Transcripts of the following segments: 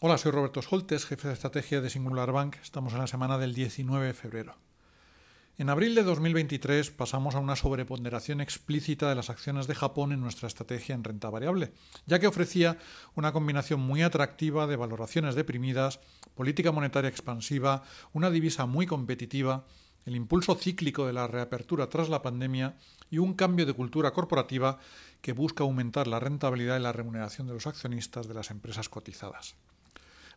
Hola, soy Roberto Scholtes, jefe de estrategia de Singular Bank. Estamos en la semana del 19 de febrero. En abril de 2023 pasamos a una sobreponderación explícita de las acciones de Japón en nuestra estrategia en renta variable, ya que ofrecía una combinación muy atractiva de valoraciones deprimidas, política monetaria expansiva, una divisa muy competitiva, el impulso cíclico de la reapertura tras la pandemia y un cambio de cultura corporativa que busca aumentar la rentabilidad y la remuneración de los accionistas de las empresas cotizadas.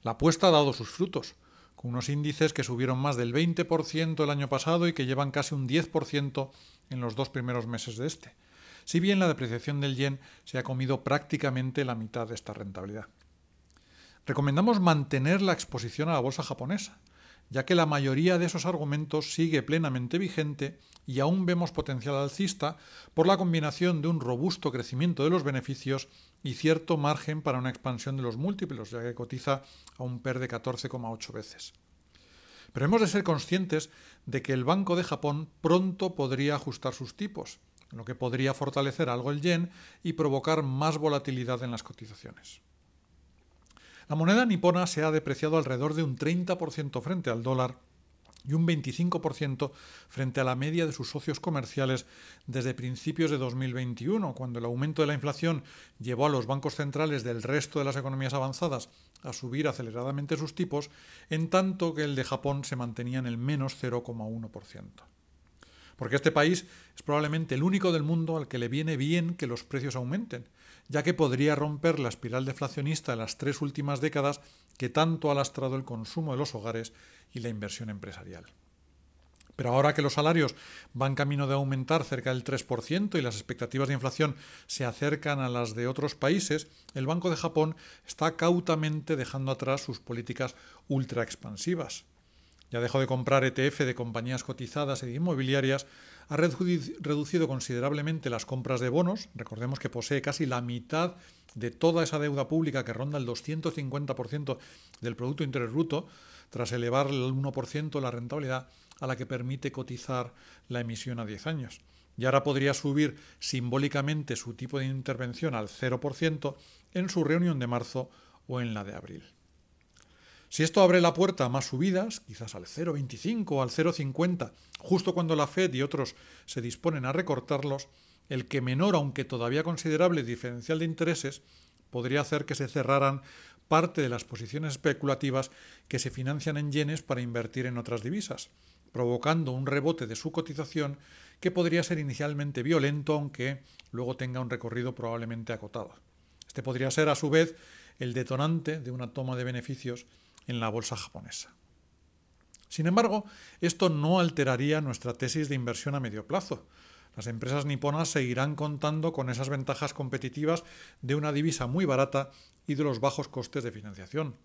La apuesta ha dado sus frutos, con unos índices que subieron más del 20% el año pasado y que llevan casi un 10% en los dos primeros meses de este, si bien la depreciación del yen se ha comido prácticamente la mitad de esta rentabilidad. Recomendamos mantener la exposición a la bolsa japonesa, ya que la mayoría de esos argumentos sigue plenamente vigente y aún vemos potencial alcista por la combinación de un robusto crecimiento de los beneficios y cierto margen para una expansión de los múltiplos, ya que cotiza a un PER de 14,8 veces. Pero hemos de ser conscientes de que el Banco de Japón pronto podría ajustar sus tipos, lo que podría fortalecer algo el yen y provocar más volatilidad en las cotizaciones. La moneda nipona se ha depreciado alrededor de un 30% frente al dólar y un 25% frente a la media de sus socios comerciales desde principios de 2021, cuando el aumento de la inflación llevó a los bancos centrales del resto de las economías avanzadas a subir aceleradamente sus tipos, en tanto que el de Japón se mantenía en el menos 0,1% porque este país es probablemente el único del mundo al que le viene bien que los precios aumenten, ya que podría romper la espiral deflacionista de las tres últimas décadas que tanto ha lastrado el consumo de los hogares y la inversión empresarial. Pero ahora que los salarios van camino de aumentar cerca del 3% y las expectativas de inflación se acercan a las de otros países, el Banco de Japón está cautamente dejando atrás sus políticas ultra expansivas ya dejó de comprar ETF de compañías cotizadas e inmobiliarias, ha reducido considerablemente las compras de bonos, recordemos que posee casi la mitad de toda esa deuda pública que ronda el 250% del Producto Interior tras elevar el 1% la rentabilidad a la que permite cotizar la emisión a 10 años. Y ahora podría subir simbólicamente su tipo de intervención al 0% en su reunión de marzo o en la de abril. Si esto abre la puerta a más subidas, quizás al 0,25 o al 0,50, justo cuando la Fed y otros se disponen a recortarlos, el que menor, aunque todavía considerable, diferencial de intereses podría hacer que se cerraran parte de las posiciones especulativas que se financian en yenes para invertir en otras divisas, provocando un rebote de su cotización que podría ser inicialmente violento, aunque luego tenga un recorrido probablemente acotado. Este podría ser, a su vez, el detonante de una toma de beneficios en la bolsa japonesa. Sin embargo, esto no alteraría nuestra tesis de inversión a medio plazo. Las empresas niponas seguirán contando con esas ventajas competitivas de una divisa muy barata y de los bajos costes de financiación.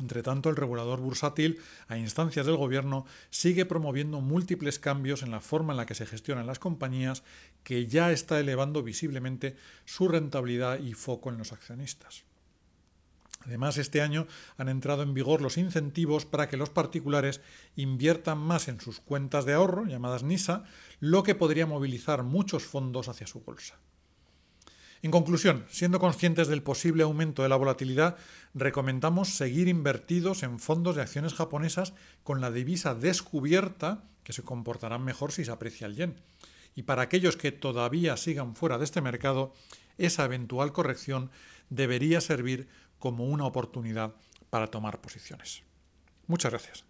Entre tanto, el regulador bursátil, a instancias del gobierno, sigue promoviendo múltiples cambios en la forma en la que se gestionan las compañías, que ya está elevando visiblemente su rentabilidad y foco en los accionistas. Además, este año han entrado en vigor los incentivos para que los particulares inviertan más en sus cuentas de ahorro, llamadas NISA, lo que podría movilizar muchos fondos hacia su bolsa. En conclusión, siendo conscientes del posible aumento de la volatilidad, recomendamos seguir invertidos en fondos de acciones japonesas con la divisa descubierta, que se comportarán mejor si se aprecia el yen. Y para aquellos que todavía sigan fuera de este mercado, esa eventual corrección debería servir como una oportunidad para tomar posiciones. Muchas gracias.